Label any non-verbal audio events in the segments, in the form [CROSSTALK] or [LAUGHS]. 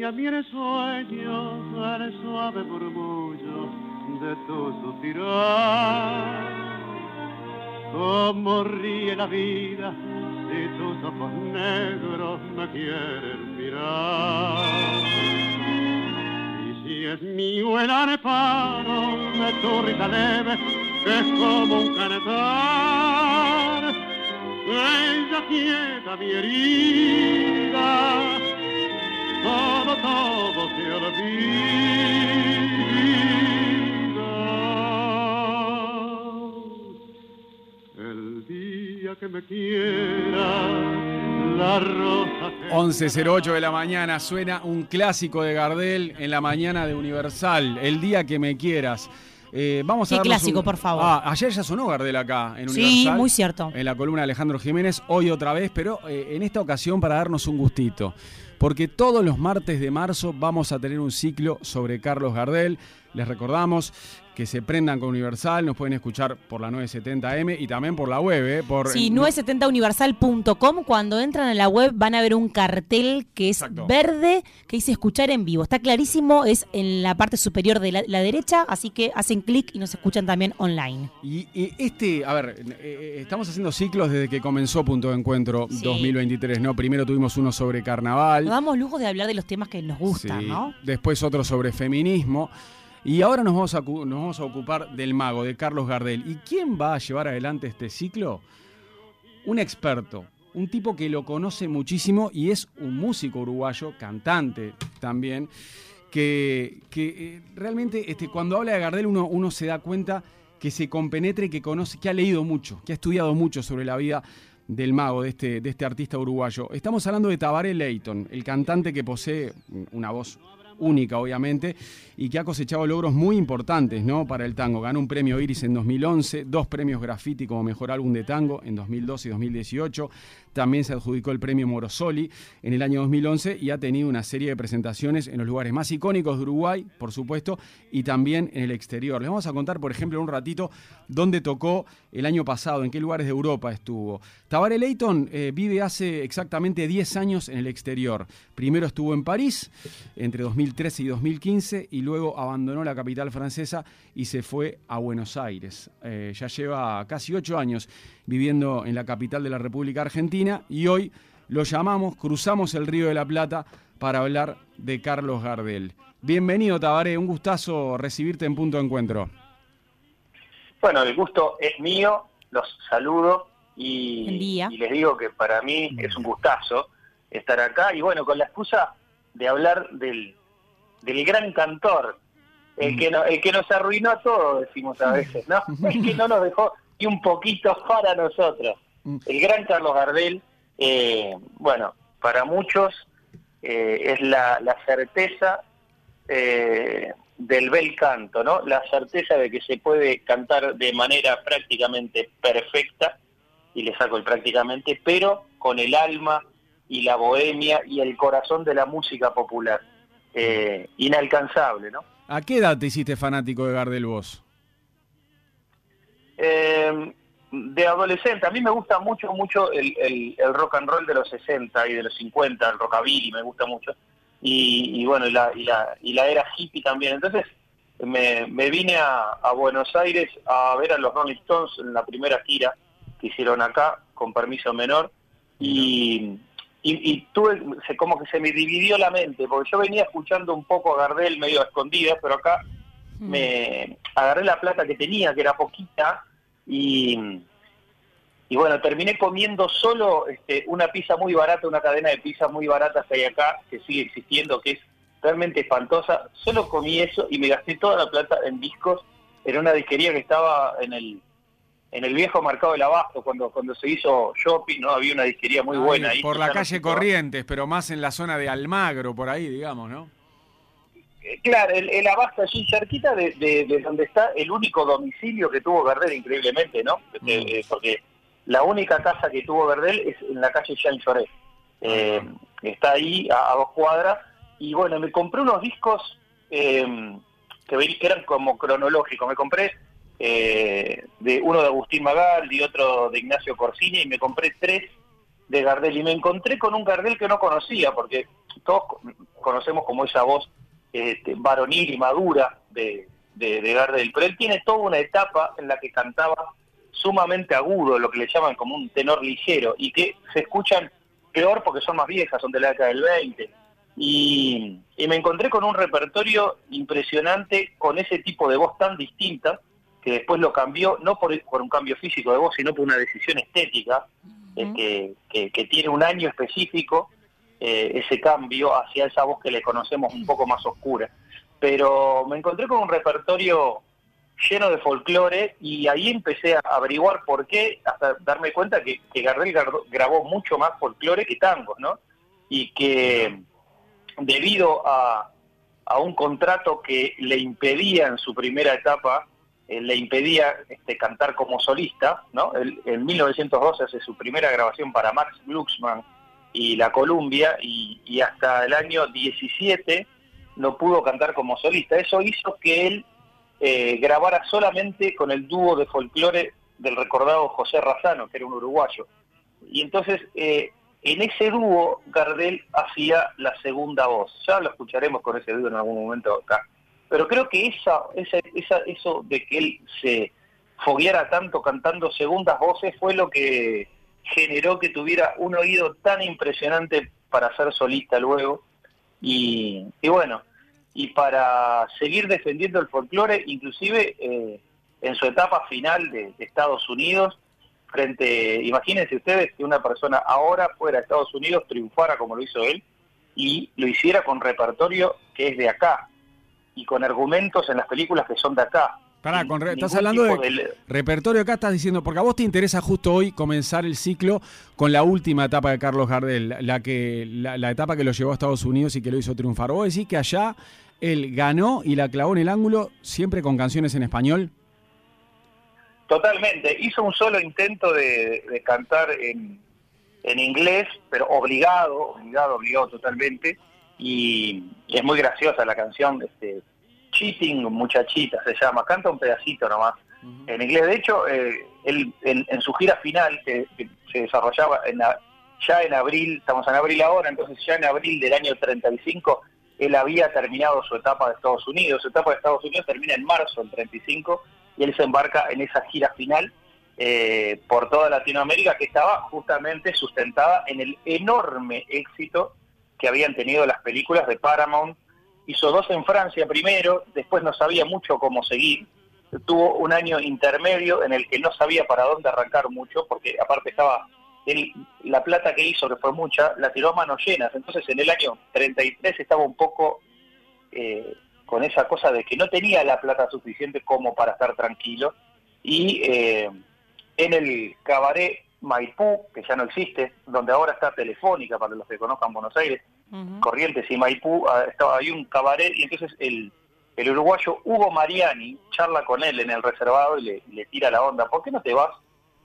y a mí en sueño el suave murmullo de tu suspirar. Como ríe la vida si tus ojos negros me quieren mirar. Y si es mío el areparo de tu risa leve, que es como un canetar, ella quieta mi herida, todo, todo se olvida. El día que me quiera, la rosa 11.08 de la mañana suena un clásico de Gardel en la mañana de Universal, El día que me quieras. Eh, vamos a Qué darnos clásico, un- por favor. Ah, ayer ya sonó Gardel acá en Sí, Universal. muy cierto. En la columna de Alejandro Jiménez, hoy otra vez, pero eh, en esta ocasión para darnos un gustito. Porque todos los martes de marzo vamos a tener un ciclo sobre Carlos Gardel. Les recordamos que se prendan con Universal, nos pueden escuchar por la 970M y también por la web, ¿eh? Por, Sí, 970universal.com. Cuando entran a la web van a ver un cartel que es Exacto. verde que dice escuchar en vivo. Está clarísimo, es en la parte superior de la, la derecha, así que hacen clic y nos escuchan también online. Y, y este, a ver, eh, eh, estamos haciendo ciclos desde que comenzó Punto de Encuentro Sí. 2023, ¿no? Primero tuvimos uno sobre carnaval. Nos damos lujo de hablar de los temas que nos gustan, Sí. ¿no? Después otro sobre feminismo. Y ahora nos vamos, a, ocupar del mago, de Carlos Gardel. ¿Y quién va a llevar adelante este ciclo? Un experto, un tipo que lo conoce muchísimo y es un músico uruguayo, cantante también, que, que, eh, realmente este, cuando habla de Gardel uno, uno se da cuenta que se compenetra y que conoce, que ha leído mucho, que ha estudiado mucho sobre la vida del mago, de este, de este artista uruguayo. Estamos hablando de Tabaré Leighton, el cantante que posee una voz única, obviamente, y que ha cosechado logros muy importantes ¿no? para el tango. Ganó un premio Iris en 2011, dos premios Graffiti como mejor álbum de tango en 2012 y 2018. También se adjudicó el premio Morosoli en el año 2011 y ha tenido una serie de presentaciones en los lugares más icónicos de Uruguay, por supuesto, y también en el exterior. Les vamos a contar, por ejemplo, en un ratito dónde tocó el año pasado, en qué lugares de Europa estuvo. Tabaré Leighton eh, vive hace exactamente 10 años en el exterior. Primero estuvo en París entre 2013 y 2015 y luego abandonó la capital francesa y se fue a Buenos Aires. Eh, ya lleva casi 8 años viviendo en la capital de la República Argentina y hoy lo llamamos, cruzamos el Río de la Plata para hablar de Carlos Gardel. Bienvenido Tabaré, un gustazo recibirte en Punto de Encuentro. Bueno, el gusto es mío, los saludo y, y les digo que para mí es un gustazo estar acá y bueno, con la excusa de hablar del, del gran cantor, el que, no- el que nos arruinó a todos, decimos a veces, ¿no? [LAUGHS] El que no nos dejó ni un poquito para nosotros. El gran Carlos Gardel, eh, bueno, para muchos eh, es la, la certeza eh, del bel canto, ¿no? La certeza de que se puede cantar de manera prácticamente perfecta, y le saco el prácticamente, pero con el alma y la bohemia y el corazón de la música popular. Eh, inalcanzable, ¿no? ¿A qué edad te hiciste fanático de Gardel vos? Eh, de adolescente, a mí me gusta mucho, mucho el, el- el rock and roll de los 60 y de los 50, el rockabilly me gusta mucho. Y, y bueno, y la, y, la, y la era hippie también. Entonces me, me vine a, a Buenos Aires a ver a los Rolling Stones en la primera gira que hicieron acá, con permiso menor. Y, y, y tuve, se, como que se me dividió la mente, porque yo venía escuchando un poco a Gardel medio a escondidas, pero acá me agarré la plata que tenía, que era poquita, y, y bueno, terminé comiendo solo este, una pizza muy barata, una cadena de pizzas muy baratas que hay acá, que sigue existiendo, que es realmente espantosa. Solo comí eso y me gasté toda la plata en discos en una disquería que estaba en el en el viejo mercado del abasto, cuando cuando se hizo shopping, no había una disquería muy buena ahí. Por la calle. Corrientes, pero más en la zona de Almagro, por ahí, digamos, ¿no? Eh, Claro, el, el abasto allí cerquita de, de- de donde está el único domicilio que tuvo Gardel, increíblemente, ¿no? Este, Mm. eh, porque la única casa que tuvo Gardel es en la calle Jean Lloret. Eh, está ahí a, a dos cuadras. Y bueno, me compré unos discos eh, que, que eran como cronológicos. Me compré eh, de uno de Agustín Magaldi, otro de Ignacio Corsini, y me compré tres de Gardel. Y me encontré con un Gardel que no conocía, porque todos conocemos como esa voz este, varonil y madura de, de, de Gardel, pero él tiene toda una etapa en la que cantaba sumamente agudo, lo que le llaman como un tenor ligero, y que se escuchan peor porque son más viejas, son de la década del 20. Y, y me encontré con un repertorio impresionante con ese tipo de voz tan distinta, que después lo cambió, no por, por un cambio físico de voz, sino por una decisión estética, eh, que, que, que tiene un año específico, eh, ese cambio hacia esa voz que le conocemos un poco más oscura. Pero me encontré con un repertorio lleno de folclore y ahí empecé a averiguar por qué, hasta darme cuenta que, que Gardel grabó mucho más folclore que tangos, ¿no? Y que debido a, a un contrato que le impedía en su primera etapa, eh, le impedía este, cantar como solista, ¿no? En 1912 hace su primera grabación para Max Glucksmann y la Columbia y, y hasta el año 17 no pudo cantar como solista. Eso hizo que él eh, grabara solamente con el dúo de folclore del recordado José Razano, que era un uruguayo. Y entonces, eh, en ese dúo, Gardel hacía la segunda voz. Ya lo escucharemos con ese dúo en algún momento acá. Pero creo que esa, esa, esa, eso de que él se fogueara tanto cantando segundas voces fue lo que generó que tuviera un oído tan impresionante para ser solista luego. Y, y bueno, y para seguir defendiendo el folclore, inclusive eh, en su etapa final de, Estados Unidos, frente, imagínense ustedes que una persona ahora fuera a Estados Unidos triunfara como lo hizo él y lo hiciera con repertorio que es de acá y con argumentos en las películas que son de acá. Pará, con re, estás hablando de, de, repertorio acá, estás diciendo, porque a vos te interesa justo hoy comenzar el ciclo con la última etapa de Carlos Gardel, la, que, la, la, etapa que lo llevó a Estados Unidos y que lo hizo triunfar. ¿Vos decís que allá él ganó y la clavó en el ángulo siempre con canciones en español? Totalmente. Hizo un solo intento de, de cantar en, en, inglés, pero obligado, obligado, obligado totalmente. Y, y es muy graciosa la canción, este, Cheating Muchachita se llama, canta un pedacito nomás uh -huh. en inglés. De hecho, eh, él en, en, su gira final, que, que se desarrollaba en la, ya en abril, estamos en abril ahora, entonces ya en abril del año 35, él había terminado su etapa de Estados Unidos. Su etapa de Estados Unidos termina en marzo del 35 y él se embarca en esa gira final eh, por toda Latinoamérica que estaba justamente sustentada en el enorme éxito que habían tenido las películas de Paramount hizo dos en Francia primero, después no sabía mucho cómo seguir, tuvo un año intermedio en el que no sabía para dónde arrancar mucho, porque aparte estaba, él, la plata que hizo, que fue mucha, la tiró a manos llenas, entonces en el año 33 estaba un poco eh, con esa cosa de que no tenía la plata suficiente como para estar tranquilo, y eh, en el cabaret Maipú, que ya no existe, donde ahora está Telefónica, para los que conozcan Buenos Aires, Corrientes y Maipú, ah, estaba ahí un cabaret y entonces el, el uruguayo Hugo Mariani charla con él en el reservado y le, le, tira la onda, ¿por qué no te vas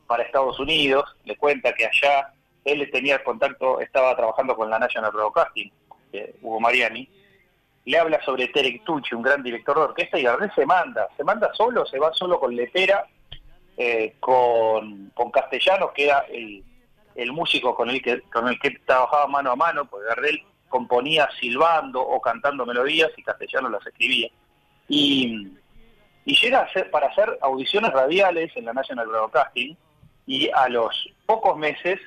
para Estados Unidos? Le cuenta que allá él tenía contacto, estaba trabajando con la National Broadcasting, eh, Hugo Mariani, le habla sobre Terek Tucci, un gran director de orquesta, y Gardel se manda, se manda solo, se va solo con Lepera, eh, con, con Castellanos, que era el, el músico con el que con el que trabajaba mano a mano, porque Gardel componía silbando o cantando melodías y Castellanos las escribía. Y, y llega a hacer, para hacer audiciones radiales en la National Broadcasting y a los pocos meses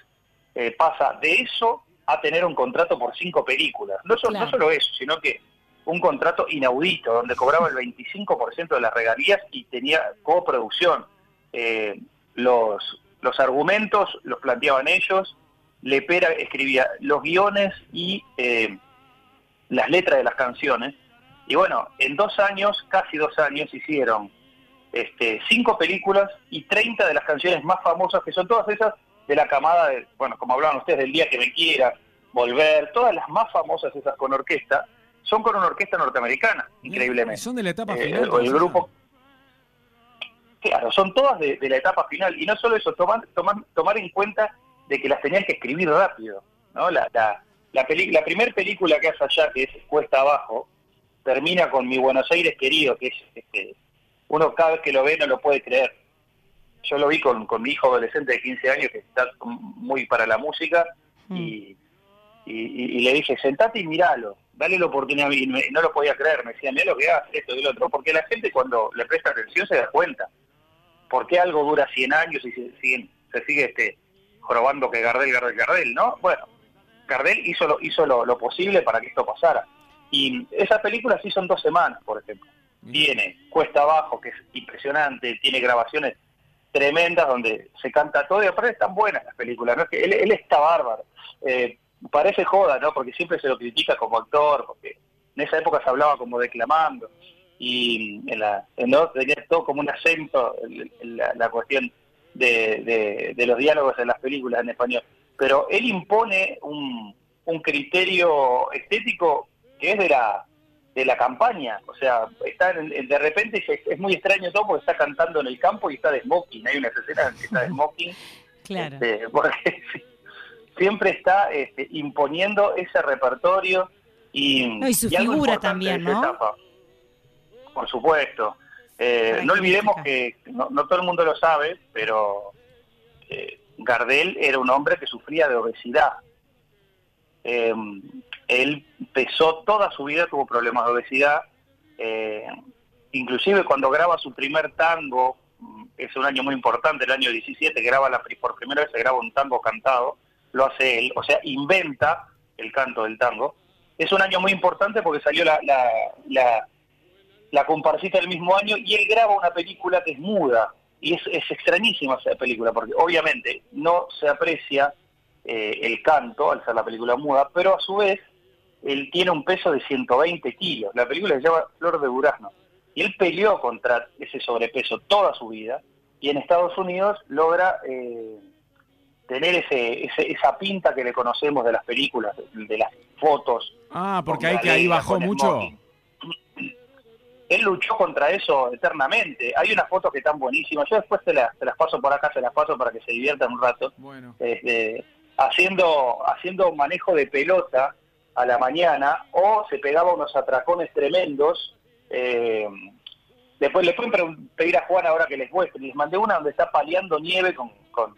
eh, pasa de eso a tener un contrato por cinco películas. No, so, claro. no solo eso, sino que un contrato inaudito, donde cobraba el 25% de las regalías y tenía coproducción. Eh, los, los argumentos los planteaban ellos, Lepera escribía los guiones y eh, las letras de las canciones. Y bueno, en dos años, casi dos años, hicieron este, cinco películas y 30 de las canciones más famosas, que son todas esas de la camada, de, bueno, como hablaban ustedes, del día que me quiera, volver, todas las más famosas esas con orquesta, son con una orquesta norteamericana, increíblemente. Son de la etapa final. Eh, el grupo... Claro, son todas de, de, la etapa final. Y no solo eso, tomar, tomar, tomar en cuenta de que las tenían que escribir rápido. ¿no? La, la, la, peli la primera película que hace allá, que es Cuesta Abajo, termina con Mi Buenos Aires querido, que es este, uno cada vez que lo ve no lo puede creer. Yo lo vi con, con mi hijo adolescente de 15 años que está muy para la música mm. y, y, y, le dije, sentate y miralo. dale la oportunidad, y me- no lo podía creer, me decía, mira lo que hace, esto y lo otro, porque la gente cuando le presta atención se da cuenta. ¿Por qué algo dura 100 años y se, siguen- se sigue este jorobando que Gardel, Gardel, Gardel, ¿no? Bueno, Gardel hizo lo, hizo lo, lo posible para que esto pasara. Y esa película sí son dos semanas, por ejemplo. Tiene Cuesta Abajo, que es impresionante, tiene grabaciones tremendas donde se canta todo y aparte están buenas las películas, ¿no? Es que él, él está bárbaro. Eh, parece joda, ¿no? Porque siempre se lo critica como actor, porque en esa época se hablaba como declamando y en la, en ¿no? tenía todo como un acento la cuestión de, de- de los diálogos en las películas en español. Pero él impone un, un criterio estético que es de la de la campaña, o sea, está en- de repente es, es muy extraño todo porque está cantando en el campo y está de smoking, hay una escena en que está de smoking [LAUGHS] Claro. este, porque [LAUGHS] siempre está este, imponiendo ese repertorio y, No, y su figura también, ¿no? etapa. Por supuesto. Eh, no olvidemos que no, no todo el mundo lo sabe, pero eh, Gardel era un hombre que sufría de obesidad. Eh, él pesó toda su vida, tuvo problemas de obesidad. eh, inclusive cuando graba su primer tango, mm, es un año muy importante, el año 17, graba la, por primera vez se graba un tango cantado, lo hace él, o sea, inventa el canto del tango. Es un año muy importante porque salió la, la, la, la comparsita del mismo año y él graba una película que es muda. Y es, es extrañísima esa película porque obviamente no se aprecia eh, el canto al ser la película muda, pero a su vez él tiene un peso de 120 kilos. La película se llama Flor de Durazno. Y él peleó contra ese sobrepeso toda su vida y en Estados Unidos logra eh, tener ese, ese- esa pinta que le conocemos de las películas, de, de las fotos. Ah, porque ahí que ahí bajó mucho. smoking. Él luchó contra eso eternamente. Hay unas fotos que están buenísimas. Yo después te, las- te las paso por acá, se las paso para que se diviertan un rato. Bueno. Este, haciendo, haciendo manejo de pelota a la mañana o se pegaba unos atracones tremendos. eh, después le pueden pedir a Juan ahora que les muestre. Les mandé una donde está paliando nieve con, con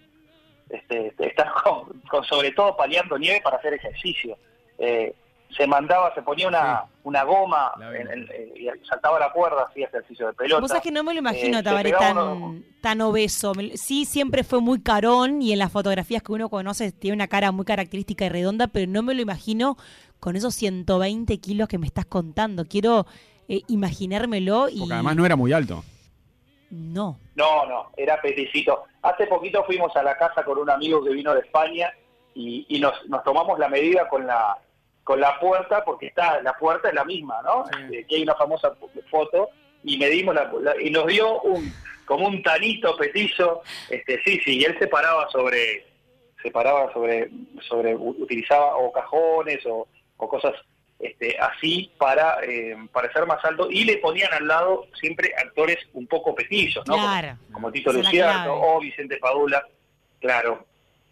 este, está [LAUGHS] con, con sobre todo paliando nieve para hacer ejercicio. Eh, se mandaba, se ponía una, una goma en- en- eh, y saltaba la cuerda, hacía ejercicio de pelota. Vos sabés que no me lo imagino Eh, Tabaré tan, uno- tan obeso. Sí, siempre fue muy carón y en las fotografías que uno conoce tiene una cara muy característica y redonda, pero no me lo imagino con esos 120 kilos que me estás contando. Quiero eh, imaginármelo y... Porque además no era muy alto. No. No, no, era peticito. Hace poquito fuimos a la casa con un amigo que vino de España y, y nos, nos tomamos la medida con la con la puerta, porque está la puerta es la misma, ¿no? Sí. Eh, que hay una famosa foto y medimos la, la- y nos dio un como un tanito petizo, este sí, sí, y él se paraba sobre se paraba sobre sobre utilizaba o cajones o, o cosas este, así para eh, para ser más alto y le ponían al lado siempre actores un poco petizos, ¿no? Como- Claro. como Tito es la Luciano o Vicente Padula, claro.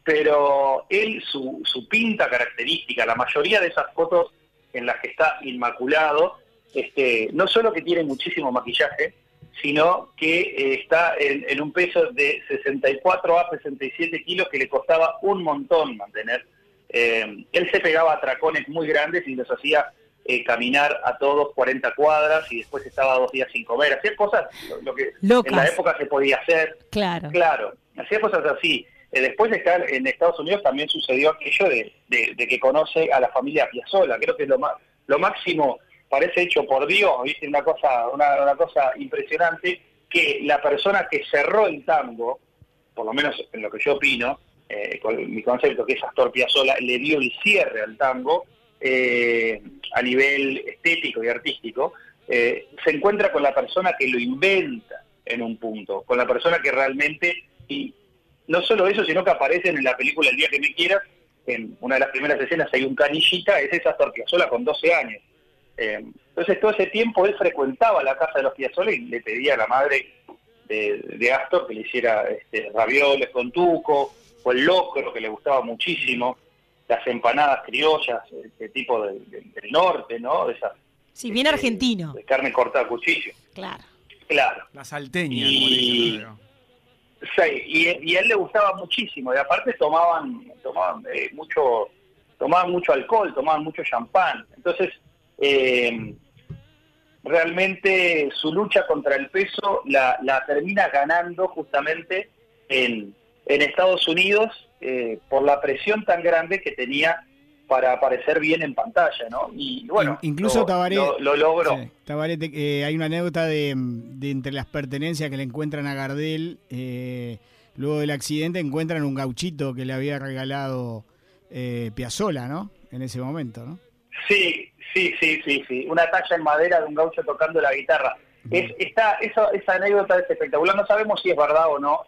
Pero él, su, su pinta característica, la mayoría de esas fotos en las que está inmaculado, este, no solo que tiene muchísimo maquillaje, sino que eh, está en, en un peso de 64 a 67 kilos que le costaba un montón mantener. Eh, él se pegaba a tracones muy grandes y los hacía eh, caminar a todos 40 cuadras y después estaba dos días sin comer. Hacía cosas, lo, lo que Locas. en la época se podía hacer. Claro. Claro, hacía cosas así. Eh, después de estar en Estados Unidos también sucedió aquello de, de- que conoce a la familia Piazzolla. Creo que es lo, más, lo máximo, parece hecho por Dios, ¿viste? Una cosa, una, una cosa impresionante, que la persona que cerró el tango, por lo menos en lo que yo opino, eh, con mi concepto que es Astor Piazzolla, le dio el cierre al tango eh, a nivel estético y artístico, eh, se encuentra con la persona que lo inventa en un punto, con la persona que realmente, y no solo eso, sino que aparecen en la película El día que me quieras, en una de las primeras escenas hay un canillita, ese es Astor Piazzolla con 12 años. Eh, entonces todo ese tiempo él frecuentaba la casa de los Piazzolla y le pedía a la madre de, de Astor que le hiciera este, ravioles con tuco, o el locro que le gustaba muchísimo, las empanadas criollas, este tipo de- de- del norte, ¿no? De esas Sí, bien este, argentino. de carne cortada a cuchillo. Claro. Claro. La salteña, Y- como le dicen, pero- Sí, y, a él le gustaba muchísimo, y aparte tomaban, tomaban eh, mucho, tomaban mucho alcohol, tomaban mucho champán. Entonces, eh, realmente su lucha contra el peso la, la termina ganando justamente en, en Estados Unidos eh, por la presión tan grande que tenía para aparecer bien en pantalla, ¿no? Y bueno, incluso lo, Tabaré, lo, lo logró. Sí, Tabaré, eh, hay una anécdota de, de, entre las pertenencias que le encuentran a Gardel, eh, luego del accidente encuentran un gauchito que le había regalado eh, Piazzola, ¿no? En ese momento, ¿no? Sí, sí, sí, sí, sí. Una talla en madera de un gaucho tocando la guitarra. Es, está, esa, esa anécdota es espectacular. No sabemos si es verdad o no.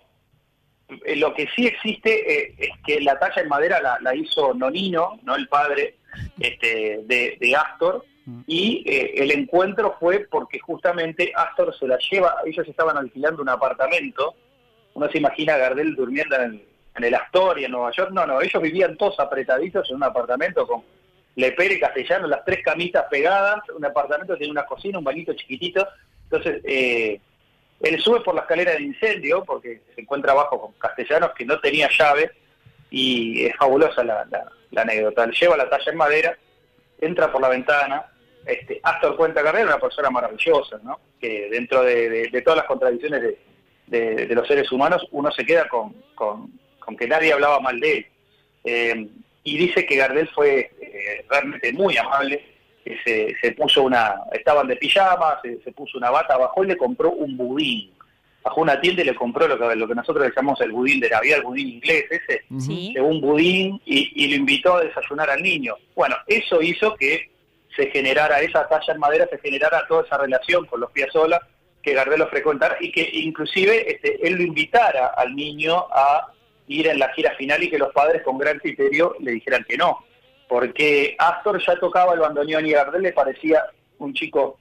Eh, lo que sí existe eh, es que la talla en madera la, la, hizo Nonino, no el padre este, de, de Astor, y eh, el encuentro fue porque justamente Astor se la lleva, ellos estaban alquilando un apartamento, uno se imagina a Gardel durmiendo en el, en el Astoria, en Nueva York, no, no, ellos vivían todos apretaditos en un apartamento con Lepere y Castellano, las tres camitas pegadas, un apartamento tiene una cocina, un bañito chiquitito, entonces eh, él sube por la escalera de incendio porque se encuentra abajo con Castellanos que no tenía llave y es fabulosa la, la, anécdota. Él lleva la talla en madera, entra por la ventana. Este, Astor Cuenta Carrera, una persona maravillosa, ¿no? que dentro de, todas las contradicciones de, los seres humanos, uno se queda con, que nadie hablaba mal de él. Eh, y dice que Gardel fue eh, realmente muy amable, se, se, puso una, estaban de pijama, se, se, puso una bata, bajó y le compró un budín. Bajó una tienda y le compró lo que, lo que nosotros le llamamos el budín de Navidad, el budín inglés ese, ¿Sí? un budín y, y, lo invitó a desayunar al niño. Bueno, eso hizo que se generara esa talla en madera, se generara toda esa relación con los Piazzolla que Gardel lo frecuentara y que inclusive este, él lo invitara al niño a ir en la gira final y que los padres con gran criterio le dijeran que no porque Astor ya tocaba el bandoneón y Gardel le parecía un chico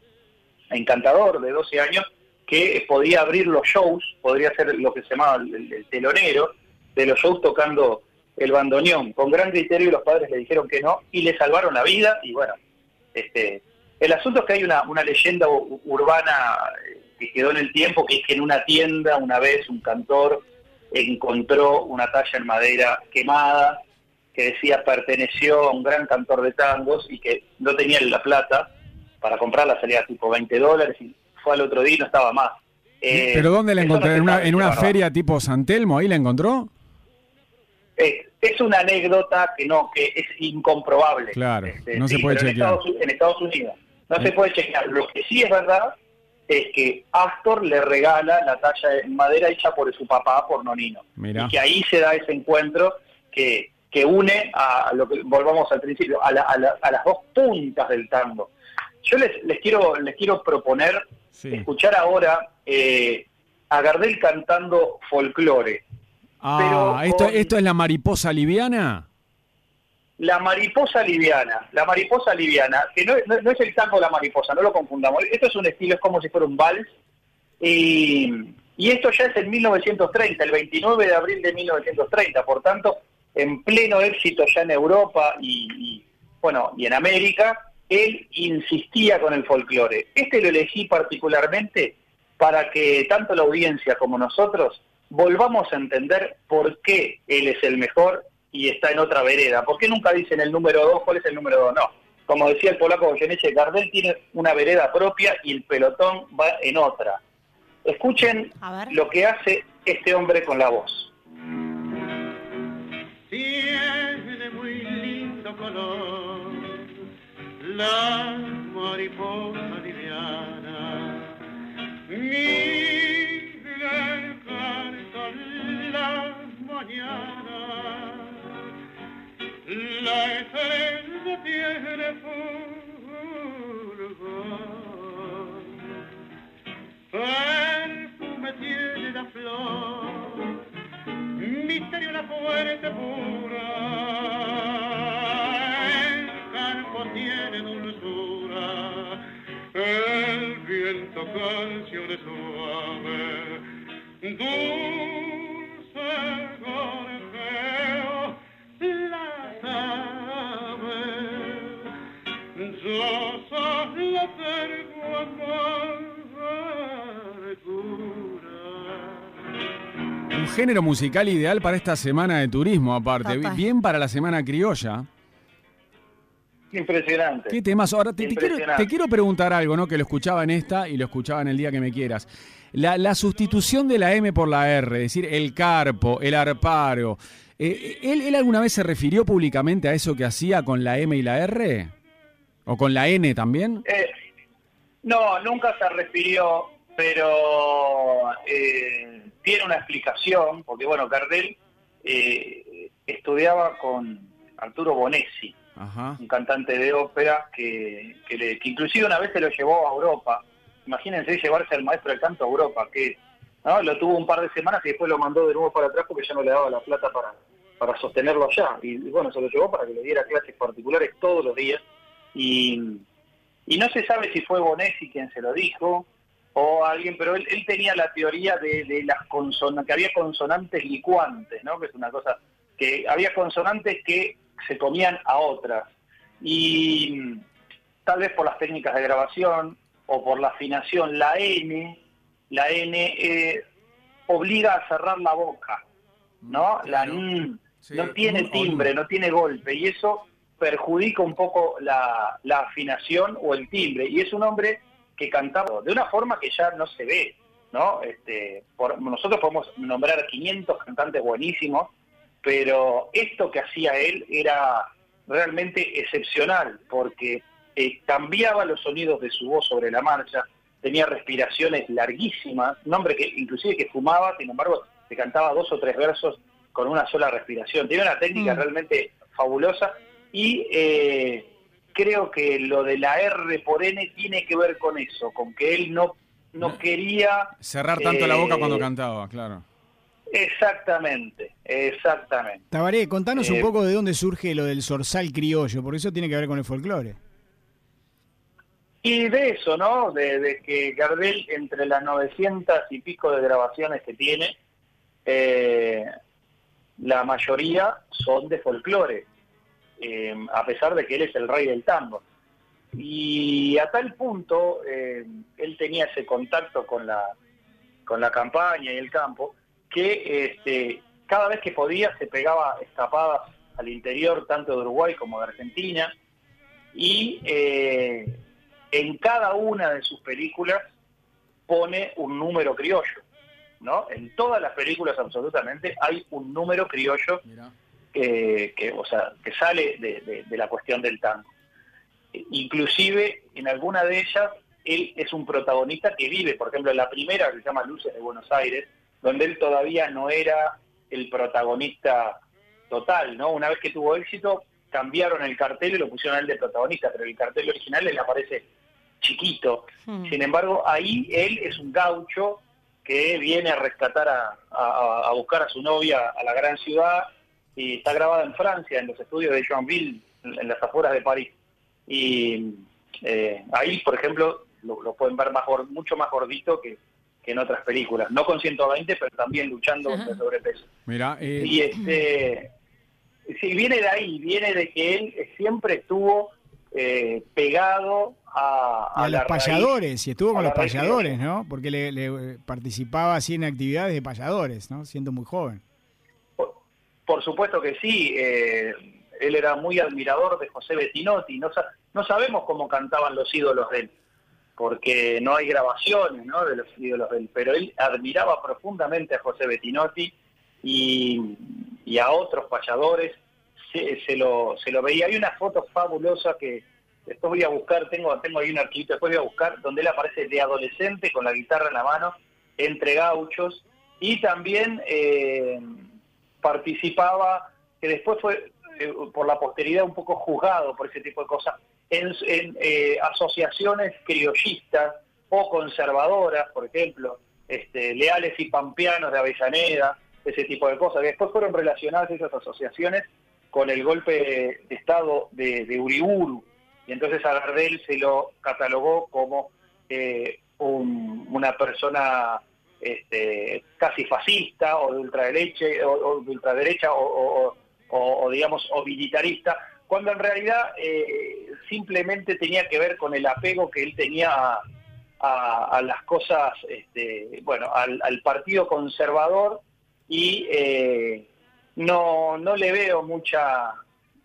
encantador de 12 años que podía abrir los shows, podría ser lo que se llamaba el, el telonero de los shows tocando el bandoneón. Con gran criterio los padres le dijeron que no y le salvaron la vida y bueno, este, el asunto es que hay una, una leyenda urbana que quedó en el tiempo, que es que en una tienda una vez un cantor encontró una talla en madera quemada que decía perteneció a un gran cantor de tangos y que no tenía la plata para comprarla, salía tipo 20 dólares y fue al otro día y no estaba más. Eh, ¿Pero dónde la encontró? No ¿En una, en una feria tipo San Telmo? ¿Ahí la encontró? Eh, es una anécdota que no, que es incomprobable. Claro, este, no sí, se puede chequear. En Estados, en Estados, Unidos no ¿Eh? se puede chequear. Lo que sí es verdad es que Astor le regala la talla en madera hecha por su papá, por Nonino. Y que ahí se da ese encuentro que que une a lo que volvamos al principio, a, la, a, la, a las dos puntas del tango. Yo les, les quiero les quiero proponer sí. escuchar ahora eh, a Gardel cantando folclore. Ah, ¿esto. ¿esto es la mariposa liviana? La mariposa liviana, la mariposa liviana, que no, no, no es el tango de la mariposa, no lo confundamos. Esto es un estilo, es como si fuera un vals. Y, y esto ya es en 1930, el 29 de abril de 1930. Por tanto, en pleno éxito ya en Europa y, y, bueno y en América, él insistía con el folclore. Este lo elegí particularmente para que tanto la audiencia como nosotros volvamos a entender por qué él es el mejor y está en otra vereda. ¿Por qué nunca dicen el número dos? ¿Cuál es el número dos? No. Como decía el polaco Goyeneche, Gardel tiene una vereda propia y el pelotón va en otra. Escuchen lo que hace este hombre con la voz la mariposa liviana. Mira el canto la mañana, la estrella tiene fulgor, perfume tiene la flor. Misterio la fuerte viento canciones suave, dulce gorjeo, las aves, yo solo tengo amor. un género musical ideal para esta semana de turismo, aparte. Total. Bien para la semana criolla. Impresionante. Qué temas. Ahora te, te quiero, te quiero preguntar algo, ¿no? Que lo escuchaba en esta y lo escuchaba en el día que me quieras. La, la sustitución de la M por la R, es decir, el carpo, el arparo. Eh, ¿él, ¿Él alguna vez se refirió públicamente a eso que hacía con la M y la R? ¿O con la N también? Eh, no, nunca se refirió, pero eh, tiene una explicación, porque bueno, Gardel eh, estudiaba con Arturo Bonesi, Un cantante de ópera que, que, le- que inclusive una vez se lo llevó a Europa. Imagínense llevarse al maestro de canto a Europa, que ¿no? lo tuvo un par de semanas y después lo mandó de nuevo para atrás porque ya no le daba la plata para, para sostenerlo allá. Y, y bueno, se lo llevó para que le diera clases particulares todos los días. Y, y no se sabe si fue Bonesi quien se lo dijo o alguien, pero él, él tenía la teoría de, de las consonantes, que había consonantes licuantes, ¿no? que es una cosa, que había consonantes que se comían a otras. Y mm, tal vez por las técnicas de grabación o por la afinación, la N, la N eh, obliga a cerrar la boca, ¿no? La Claro. N Sí, no tiene timbre, no tiene golpe, y eso perjudica un poco la, la afinación o el timbre. Y es un hombre que cantaba de una forma que ya no se ve, ¿no? Este, por- nosotros podemos nombrar 500 cantantes buenísimos, pero esto que hacía él era realmente excepcional, porque eh, cambiaba los sonidos de su voz sobre la marcha, tenía respiraciones larguísimas, un hombre que inclusive que fumaba, sin embargo, se cantaba dos o tres versos con una sola respiración. Tenía una técnica Mm. realmente fabulosa y eh, creo que lo de la R por N tiene que ver con eso, con que él no, no No. quería... Cerrar tanto la boca eh, cuando cantaba, claro. Exactamente, exactamente. Tabaré, contanos un Eh, poco de dónde surge lo del zorzal criollo, porque eso tiene que ver con el folclore. Y de eso, ¿no? De, de que Gardel, entre las 900 y pico de grabaciones que tiene, eh, la mayoría son de folclore, eh, a pesar de que él es el rey del tango. Y a tal punto, eh, él tenía ese contacto con la, con la campaña y el campo, que este, cada vez que podía se pegaba escapadas al interior, tanto de Uruguay como de Argentina, y eh, en cada una de sus películas pone un número criollo, ¿no? En todas las películas absolutamente hay un número criollo que, o sea, que sale de, de- de la cuestión del tango. Inclusive en alguna de ellas él es un protagonista que vive, por ejemplo, en la primera que se llama Luces de Buenos Aires, donde él todavía no era el protagonista total, ¿no? Una vez que tuvo éxito, cambiaron el cartel y lo pusieron a él de protagonista, pero el cartel original le aparece chiquito. Hmm. Sin embargo, ahí él es un gaucho que viene a rescatar a, a- a buscar a su novia a la gran ciudad y está grabada en Francia, en los estudios de Joinville, en, en las afueras de París. Y eh, ahí, por ejemplo, lo, lo pueden ver más mucho más gordito que en otras películas. No con 120, pero también luchando contra el sobrepeso. Mirá, eh, Y este, sí, viene de ahí, viene de que él siempre estuvo eh, pegado a, los raíz payadores, y estuvo con los raíz payadores. ¿no? Porque le, le, eh, participaba así en actividades de payadores, ¿no? Siendo muy joven. Por, por supuesto que sí, eh, él era muy admirador de José Bettinotti, no, no sabemos cómo cantaban los ídolos de él, porque no hay grabaciones ¿no? de los ídolos de él, pero él admiraba profundamente a José Bettinotti y, a otros payadores, se, lo, se lo veía. Hay una foto fabulosa que después voy a buscar, tengo, tengo ahí un archivo, después voy a buscar, donde él aparece de adolescente con la guitarra en la mano, entre gauchos, y también eh, participaba, que después fue eh, por la posteridad un poco juzgado por ese tipo de cosas, en, eh, asociaciones criollistas o conservadoras, por ejemplo, este, leales y pampeanos de Avellaneda, ese tipo de cosas, que después fueron relacionadas esas asociaciones con el golpe de Estado de, de Uriburu, y entonces a Gardel se lo catalogó como eh, un- una persona este, casi fascista o de ultraderecha o, de ultraderecha o, digamos o militarista cuando en realidad eh, simplemente tenía que ver con el apego que él tenía a, a- a las cosas este, bueno al, al partido conservador y eh, no no le veo mucha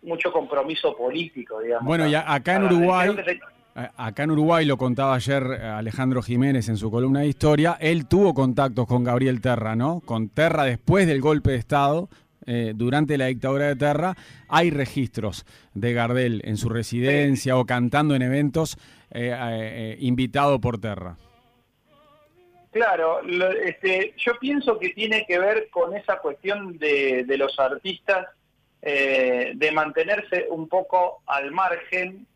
mucho compromiso político, digamos. Bueno, y acá en Uruguay, acá en Uruguay lo contaba ayer Alejandro Jiménez en su columna de historia, él tuvo contactos con Gabriel Terra, ¿no? Con Terra después del golpe de Estado, eh, durante la dictadura de Terra, hay registros de Gardel en su residencia o cantando en eventos eh, eh, invitado por Terra. Claro, este, yo pienso que tiene que ver con esa cuestión de, los artistas de mantenerse un poco al margen.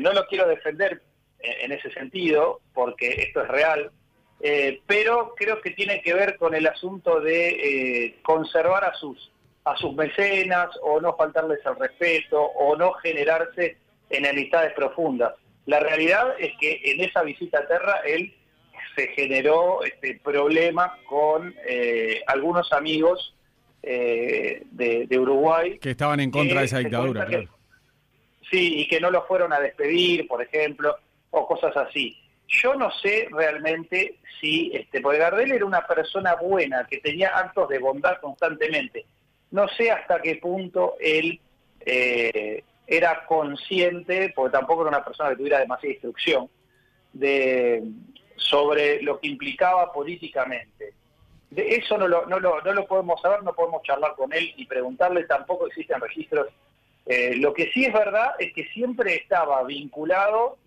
no lo quiero defender en ese sentido, porque esto es real, eh, pero creo que tiene que ver con el asunto de eh, conservar a sus, a sus mecenas o no faltarles el respeto o no generarse enemistades profundas. La realidad es que en esa visita a Terra él se generó este, problemas con eh, algunos amigos de, Uruguay. Que estaban en contra de esa dictadura. sí, y que no lo fueron a despedir, por ejemplo, o cosas así. Yo no sé realmente si, este, porque Gardel era una persona buena, que tenía actos de bondad constantemente. No sé hasta qué punto él eh, era consciente, porque tampoco era una persona que tuviera demasiada instrucción, de, sobre lo que implicaba políticamente. Eso no lo, no, lo, no lo podemos saber, no podemos charlar con él y preguntarle, tampoco existen registros. Eh, lo que sí es verdad es que siempre estaba vinculado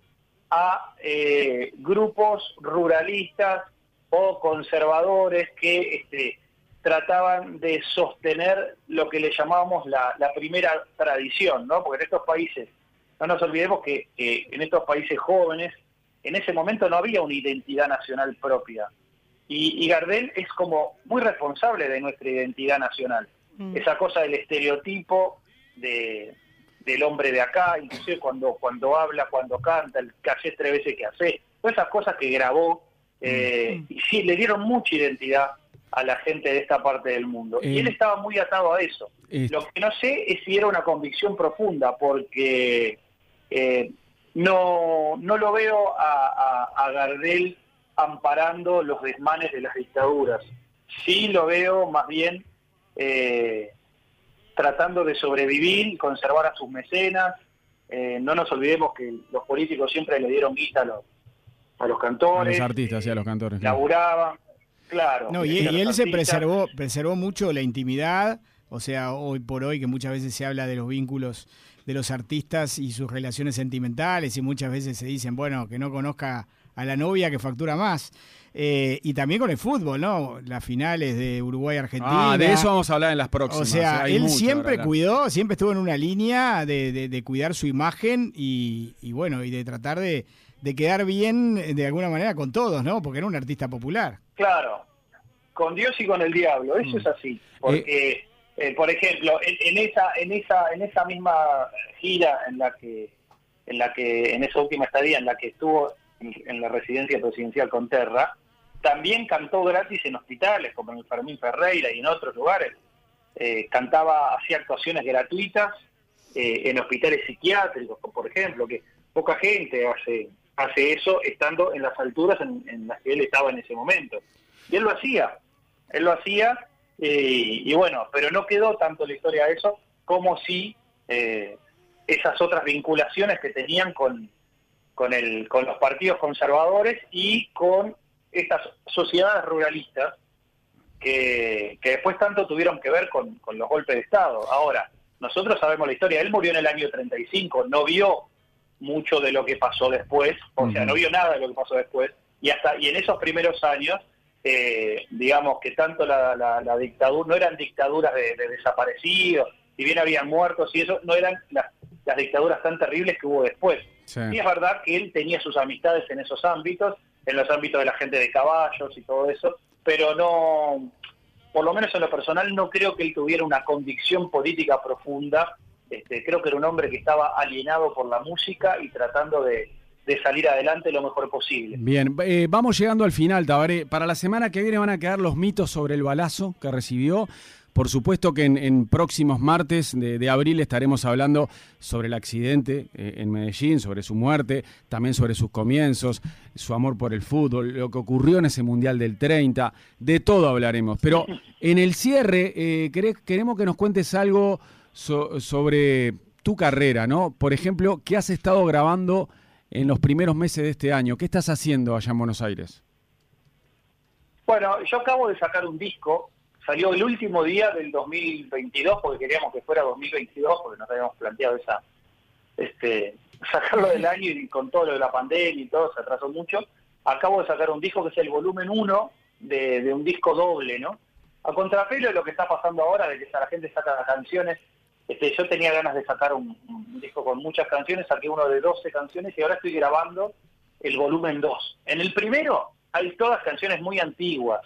a eh, grupos ruralistas o conservadores que este, trataban de sostener lo que le llamábamos la, primera tradición, ¿no? Porque en estos países, no nos olvidemos que en estos países jóvenes, en ese momento no había una identidad nacional propia. Y, Gardel es como muy responsable de nuestra identidad nacional. Mm. Esa cosa del estereotipo de, del hombre de acá, inclusive cuando, cuando habla, cuando canta, el que hace tres veces que hace, todas esas cosas que grabó, eh, y sí, le dieron mucha identidad a la gente de esta parte del mundo. y él eh, estaba muy atado a eso. Lo que no sé es si era una convicción profunda, porque eh, no, no lo veo a, a, a, Gardel amparando los desmanes de las dictaduras. Sí lo veo más bien eh, tratando de sobrevivir y conservar a sus mecenas. Eh, no nos olvidemos que los políticos siempre le dieron guita a los, a los cantores. A los artistas, y a los cantores. Laburaban, claro. No, y, él se preservó, preservó mucho la intimidad, o sea, hoy por hoy que muchas veces se habla de los vínculos de los artistas y sus relaciones sentimentales y muchas veces se dicen, bueno, que no conozca a la novia que factura más. Eh, y también con el fútbol, ¿no? Las finales de Uruguay-Argentina. Ah, de eso vamos a hablar en las próximas. O sea, él siempre cuidó, siempre estuvo en una línea de, cuidar su imagen y, bueno, y de tratar de, quedar bien de alguna manera con todos, ¿no? Porque era un artista popular. Claro, con Dios y con el diablo, eso mm. es así. Porque, eh, eh, por ejemplo, en, esa, en, esa, en esa misma gira en la que, en la que, en esa última estadía en la que estuvo en la residencia presidencial con Terra, también cantó gratis en hospitales, como en el Fermín Ferreira y en otros lugares. Eh, cantaba, hacía actuaciones gratuitas eh, en hospitales psiquiátricos, por ejemplo, que poca gente hace, hace eso estando en las alturas en, las que él estaba en ese momento. Y él lo hacía, él lo hacía, eh, y bueno, pero no quedó tanto la historia de eso como si esas otras vinculaciones que tenían con, con, el, con los partidos conservadores y con estas sociedades ruralistas que, después tanto tuvieron que ver con, los golpes de Estado. Ahora, nosotros sabemos la historia, él murió en el año 35, no vio mucho de lo que pasó después, o sea, no vio nada de lo que pasó después, y hasta y en esos primeros años, eh, digamos que tanto la, dictadura, no eran dictaduras de, desaparecidos, si bien habían muertos y eso, no eran las, las dictaduras tan terribles que hubo después. Y es verdad que él tenía sus amistades en esos ámbitos, en los ámbitos de la gente de caballos y todo eso, pero no, por lo menos en lo personal, no creo que él tuviera una convicción política profunda. Este, creo que era un hombre que estaba alienado por la música y tratando de, salir adelante lo mejor posible. Bien, eh, vamos llegando al final, Tabaré. Para la semana que viene van a quedar los mitos sobre el balazo que recibió. Por supuesto que en, próximos martes de, abril estaremos hablando sobre el accidente eh, en Medellín, sobre su muerte, también sobre sus comienzos, su amor por el fútbol, lo que ocurrió en ese Mundial del 30, de todo hablaremos. Pero en el cierre eh, queremos que nos cuentes algo sobre tu carrera, ¿no? Por ejemplo, ¿qué has estado grabando en los primeros meses de este año? ¿Qué estás haciendo allá en Buenos Aires? Bueno, yo acabo de sacar un disco, salió el último día del 2022 porque queríamos que fuera 2022 porque nos habíamos planteado esa este sacarlo del año y con todo lo de la pandemia y todo se atrasó mucho. Acabo de sacar un disco que es el volumen 1 de, de un disco doble, ¿no? A contrapelo de lo que está pasando ahora, de que la gente saca canciones este, yo tenía ganas de sacar un, disco con muchas canciones, saqué uno de 12 canciones y ahora estoy grabando el volumen 2. En el primero hay todas canciones muy antiguas,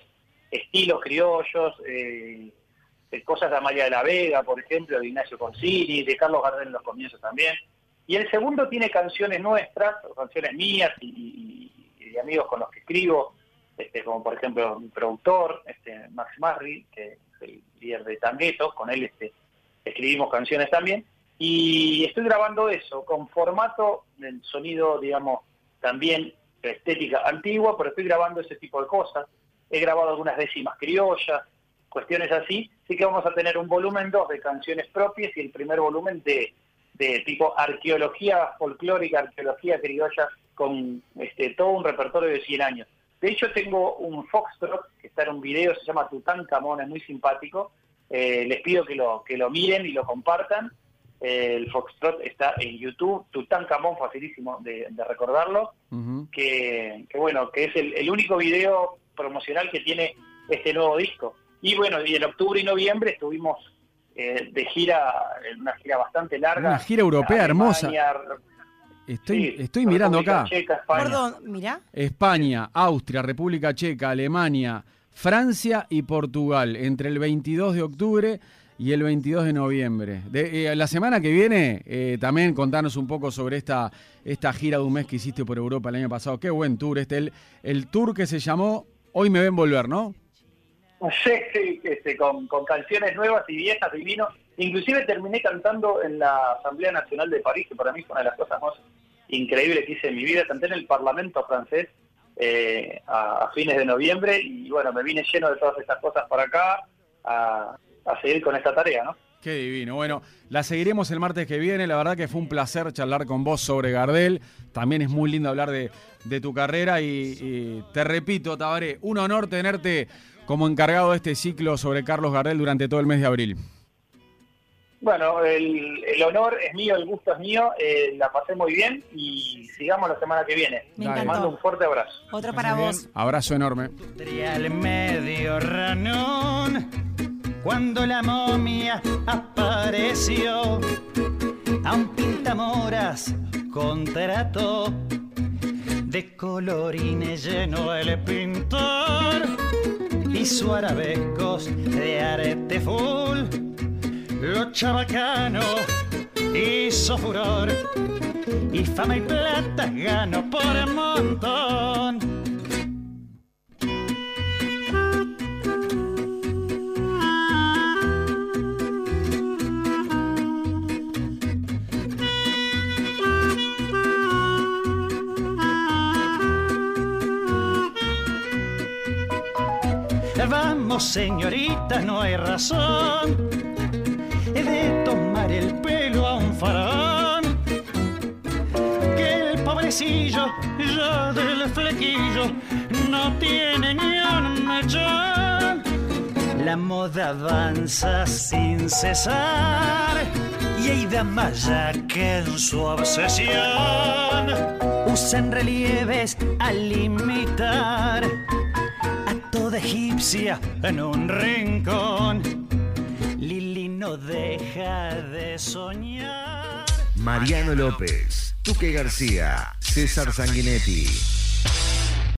estilos criollos, eh, cosas de Amalia de la Vega, por ejemplo, de Ignacio Concini, de Carlos Gardel en los comienzos también. Y el segundo tiene canciones nuestras, canciones mías y, de amigos con los que escribo, este, como por ejemplo mi productor, este, Max Marri, que es el líder de Tangueto, con él este, escribimos canciones también, y estoy grabando eso con formato del sonido, digamos, también estética antigua, pero estoy grabando ese tipo de cosas. He grabado algunas décimas criollas, cuestiones así, así que vamos a tener un volumen 2 de canciones propias y el primer volumen de, de tipo arqueología folclórica, arqueología criolla, con este, todo un repertorio de 100 años. De hecho, tengo un foxtrot que está en un video, se llama Tutankamón, es muy simpático, eh, les pido que lo, que lo miren y lo compartan. Eh, el Foxtrot está en YouTube, Tutankamón, facilísimo de, recordarlo, que, bueno, que es el, único video promocional que tiene este nuevo disco. Y bueno, y en octubre y noviembre estuvimos eh, de gira, una gira bastante larga. Una gira europea hermosa. Estoy, estoy mirando acá. Perdón, mira. España, Austria, República Checa, Alemania, Francia y Portugal entre el 22 de octubre y el 22 de noviembre. De, eh, la semana que viene, eh, también contanos un poco sobre esta, esta gira de un mes que hiciste por Europa el año pasado. Qué buen tour este, el, el tour que se llamó Hoy me ven volver, ¿no? Sí, este, con, canciones nuevas y viejas, divino. Inclusive terminé cantando en la Asamblea Nacional de París, que para mí fue una de las cosas más increíbles que hice en mi vida. Canté en el Parlamento francés eh, a, fines de noviembre y bueno, me vine lleno de todas estas cosas para acá a, seguir con esta tarea, ¿no? Qué divino. Bueno, la seguiremos el martes que viene. La verdad que fue un placer charlar con vos sobre Gardel. También es muy lindo hablar de, tu carrera y, te repito, Tabaré, un honor tenerte como encargado de este ciclo sobre Carlos Gardel durante todo el mes de abril. Bueno, el, honor es mío, el gusto es mío, eh, la pasé muy bien y sigamos la semana que viene. Me Te mando un fuerte abrazo. Otro para vos. Abrazo enorme. medio ranón, cuando la momia apareció, a un pintamoras contrató, de colorines lleno el pintor y su arabescos de arete full lo chabacano hizo furor y fama y plata ganó por montón. Vamos, señorita, no hay razón de tomar el pelo a un faraón. Que el pobrecillo ya del flequillo no tiene ni un mechón. La moda avanza sin cesar y hay damas ya que en su obsesión usan relieves al imitar en un rincón no deja de soñar. Mariano López, Tuque García, César Sanguinetti.